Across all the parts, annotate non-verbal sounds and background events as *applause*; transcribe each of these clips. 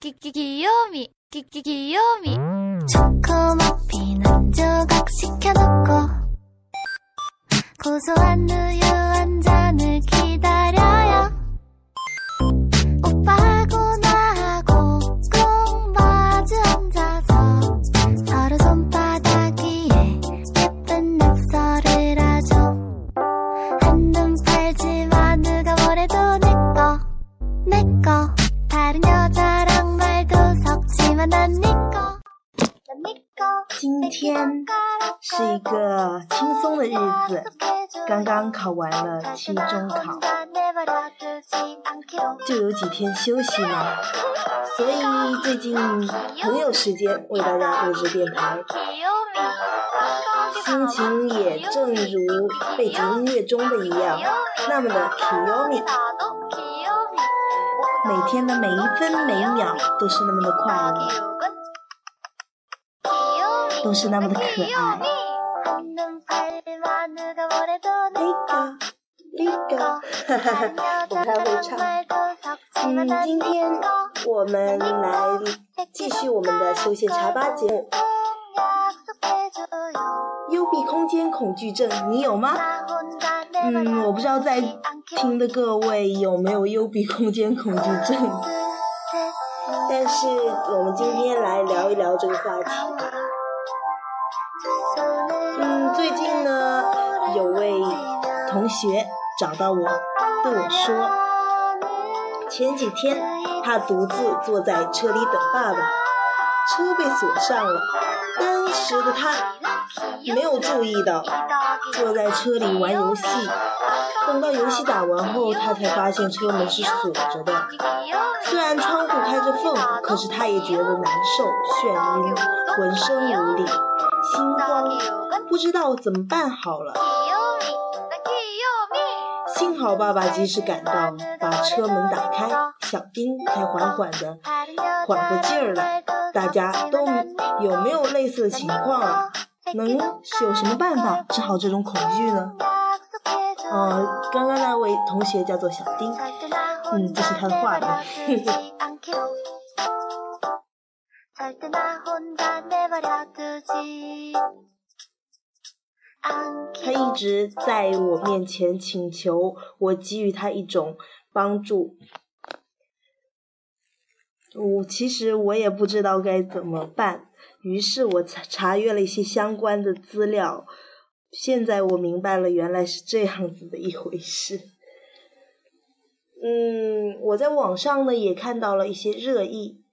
끼끼기~ 요미~ 끼끼기~ 요미~ 초코머핀 한 조각 시켜놓고 고소한 우유 한 잔 期中考，就有几天休息嘛，所以最近很有时间为大家录制电台，心情也正如背景音乐中的一样，那么的 Kiyomi，每天的每一分每一秒都是那么的快乐，都是那么的可爱。那个，那个，哈哈哈，我不太会唱。嗯，今天我们来继续我们的休闲茶吧节目。幽闭空间恐惧症，你有吗？嗯，我不知道在听的各位有没有幽闭空间恐惧症，但是我们今天来聊一聊这个话题吧。嗯，最近呢，有位同学找到我，对我说，前几天他独自坐在车里等爸爸，车被锁上了，当时的他没有注意到，坐在车里玩游戏，等到游戏打完后，他才发现车门是锁着的。虽然窗户开着缝，可是他也觉得难受、眩晕，浑身无力，心慌，不知道怎么办好了。幸好爸爸及时赶到，把车门打开，小丁才缓缓的缓过劲儿来。大家都有没有类似的情况啊？能有什么办法治好这种恐惧呢？呃，刚刚那位同学叫做小丁，嗯，这是他的化名。*laughs* 他一直在我面前请求我给予他一种帮助，我其实我也不知道该怎么办，于是我查查阅了一些相关的资料，现在我明白了，原来是这样子的一回事。嗯，我在网上呢也看到了一些热议。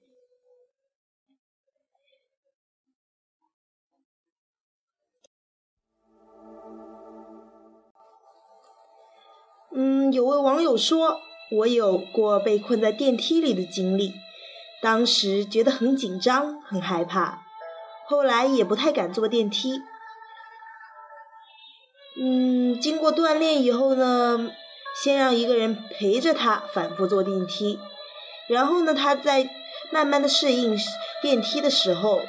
嗯，有位网友说，我有过被困在电梯里的经历，当时觉得很紧张、很害怕，后来也不太敢坐电梯。嗯，经过锻炼以后呢，先让一个人陪着他反复坐电梯，然后呢，他在慢慢的适应电梯的时候，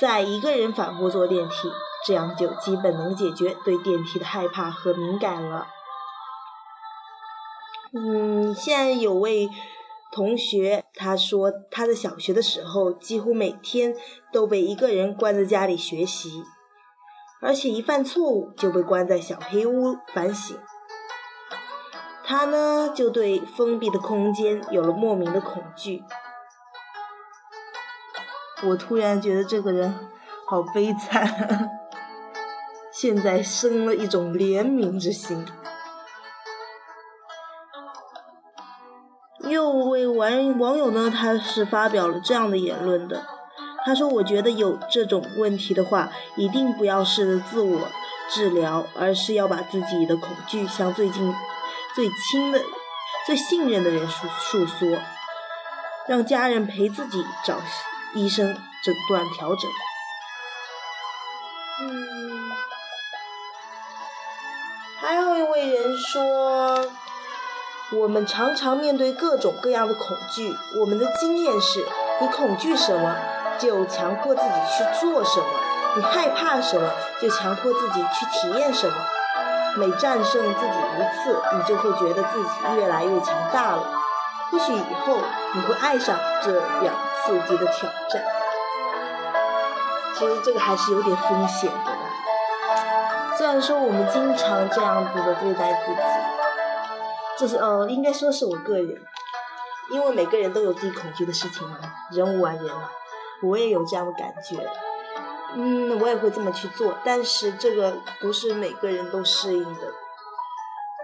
再一个人反复坐电梯，这样就基本能解决对电梯的害怕和敏感了。嗯，现在有位同学，他说他在小学的时候，几乎每天都被一个人关在家里学习，而且一犯错误就被关在小黑屋反省。他呢，就对封闭的空间有了莫名的恐惧。我突然觉得这个人好悲惨，*laughs* 现在生了一种怜悯之心。又位网网友呢，他是发表了这样的言论的。他说：“我觉得有这种问题的话，一定不要试着自我治疗，而是要把自己的恐惧向最近、最亲的、最信任的人诉诉说，让家人陪自己找医生诊断调整。”嗯，还有一位人说。我们常常面对各种各样的恐惧，我们的经验是：你恐惧什么，就强迫自己去做什么；你害怕什么，就强迫自己去体验什么。每战胜自己一次，你就会觉得自己越来越强大了。或许以后你会爱上这样刺激的挑战。其实这个还是有点风险的。虽然说我们经常这样子的对待自己，这是呃，应该说是我个人，因为每个人都有自己恐惧的事情嘛，人无完人嘛，我也有这样的感觉。嗯，我也会这么去做，但是这个不是每个人都适应的。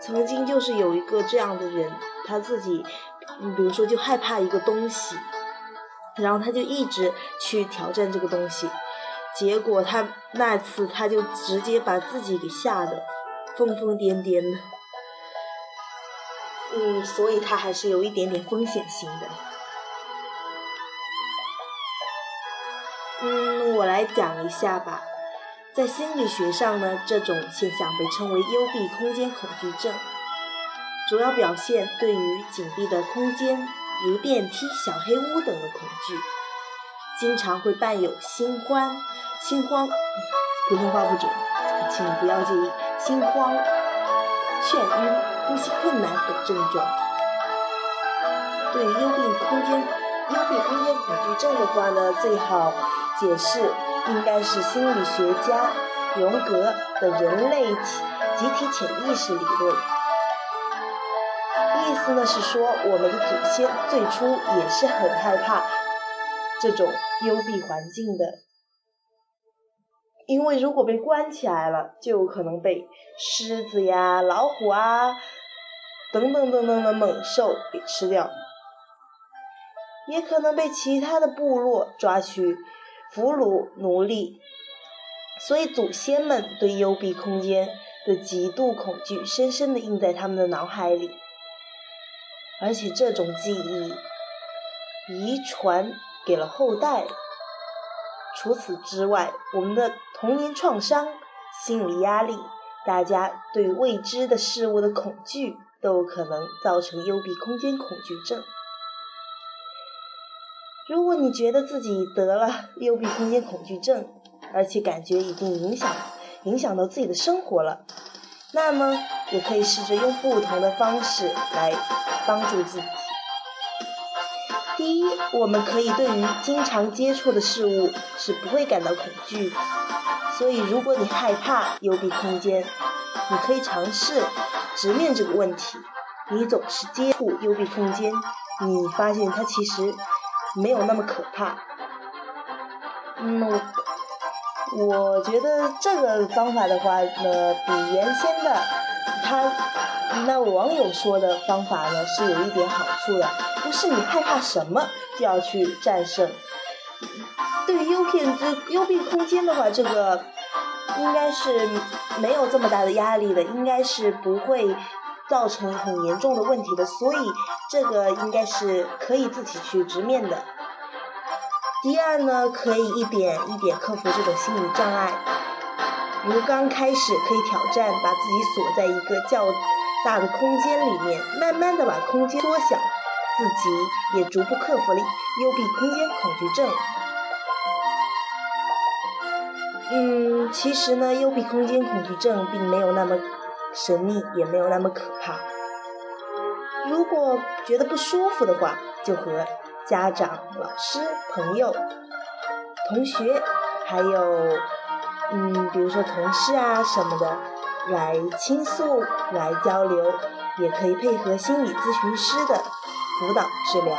曾经就是有一个这样的人，他自己，比如说就害怕一个东西，然后他就一直去挑战这个东西，结果他那次他就直接把自己给吓得疯疯癫癫的。嗯，所以他还是有一点点风险性的。嗯，我来讲一下吧。在心理学上呢，这种现象被称为幽闭空间恐惧症，主要表现对于紧闭的空间，如电梯、小黑屋等的恐惧，经常会伴有心慌、心慌，普通话不准，请不要介意，心慌、眩晕、呼吸困难等症状。对于幽闭空间、幽闭空间恐惧症的话呢，最好。解释应该是心理学家荣格的人类集体潜意识理论，意思呢是说我们的祖先最初也是很害怕这种幽闭环境的，因为如果被关起来了，就有可能被狮子呀、老虎啊等等等等的猛兽给吃掉，也可能被其他的部落抓去。俘虏奴隶，所以祖先们对幽闭空间的极度恐惧，深深地印在他们的脑海里，而且这种记忆遗传给了后代。除此之外，我们的童年创伤、心理压力，大家对未知的事物的恐惧，都可能造成幽闭空间恐惧症。如果你觉得自己得了 *laughs* 幽闭空间恐惧症，而且感觉已经影响影响到自己的生活了，那么也可以试着用不同的方式来帮助自己。第一，我们可以对于经常接触的事物是不会感到恐惧，所以如果你害怕幽闭空间，你可以尝试直面这个问题。你总是接触幽闭空间，你发现它其实。没有那么可怕，嗯，我觉得这个方法的话呢，比原先的他那网友说的方法呢是有一点好处的，不是你害怕什么就要去战胜。对于幽闭这幽闭空间的话，这个应该是没有这么大的压力的，应该是不会。造成很严重的问题的，所以这个应该是可以自己去直面的。第二呢，可以一点一点克服这种心理障碍。如刚开始可以挑战，把自己锁在一个较大的空间里面，慢慢的把空间缩小，自己也逐步克服了幽闭空间恐惧症。嗯，其实呢，幽闭空间恐惧症并没有那么。神秘也没有那么可怕。如果觉得不舒服的话，就和家长、老师、朋友、同学，还有嗯，比如说同事啊什么的，来倾诉、来交流，也可以配合心理咨询师的辅导治疗。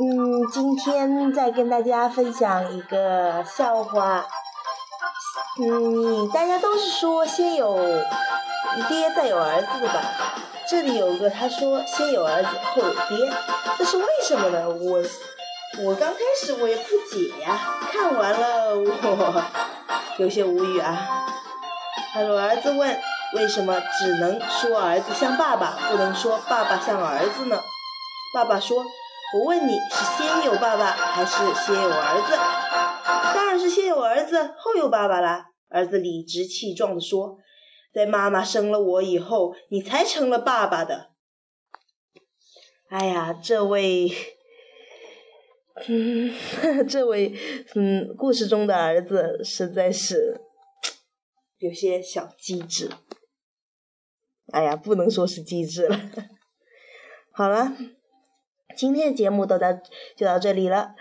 嗯，今天再跟大家分享一个笑话。嗯，大家都是说先有爹再有儿子的吧？这里有个他说先有儿子后有爹，这是为什么呢？我我刚开始我也不解呀，看完了我 *laughs* 有些无语啊。他说儿子问为什么只能说儿子像爸爸，不能说爸爸像儿子呢？爸爸说：“我问你是先有爸爸还是先有儿子？当然是先有儿子后有爸爸啦。”儿子理直气壮地说：“在妈妈生了我以后，你才成了爸爸的。”哎呀，这位，嗯，*laughs* 这位，嗯，故事中的儿子实在是有些小机智。哎呀，不能说是机智了。*laughs* 好了，今天的节目到到就到这里了。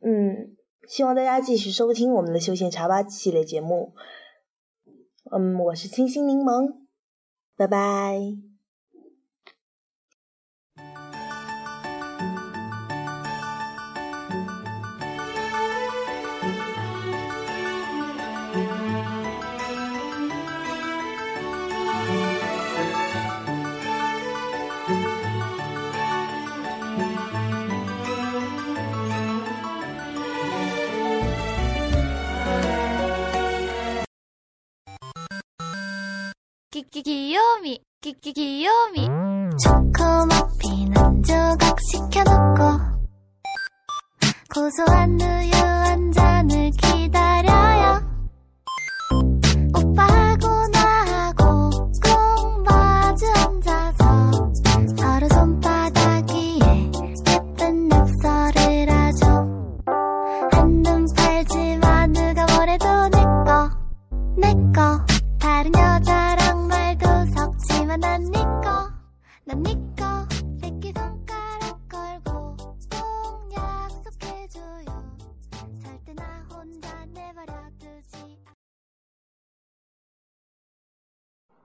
嗯，希望大家继续收听我们的休闲茶吧系列节目。嗯，我是清新柠檬，拜拜。 귀, 귀, 요미 귀, 귀, 귀요미. 초코머피는 조각 시켜놓고 고소한 우유 한 잔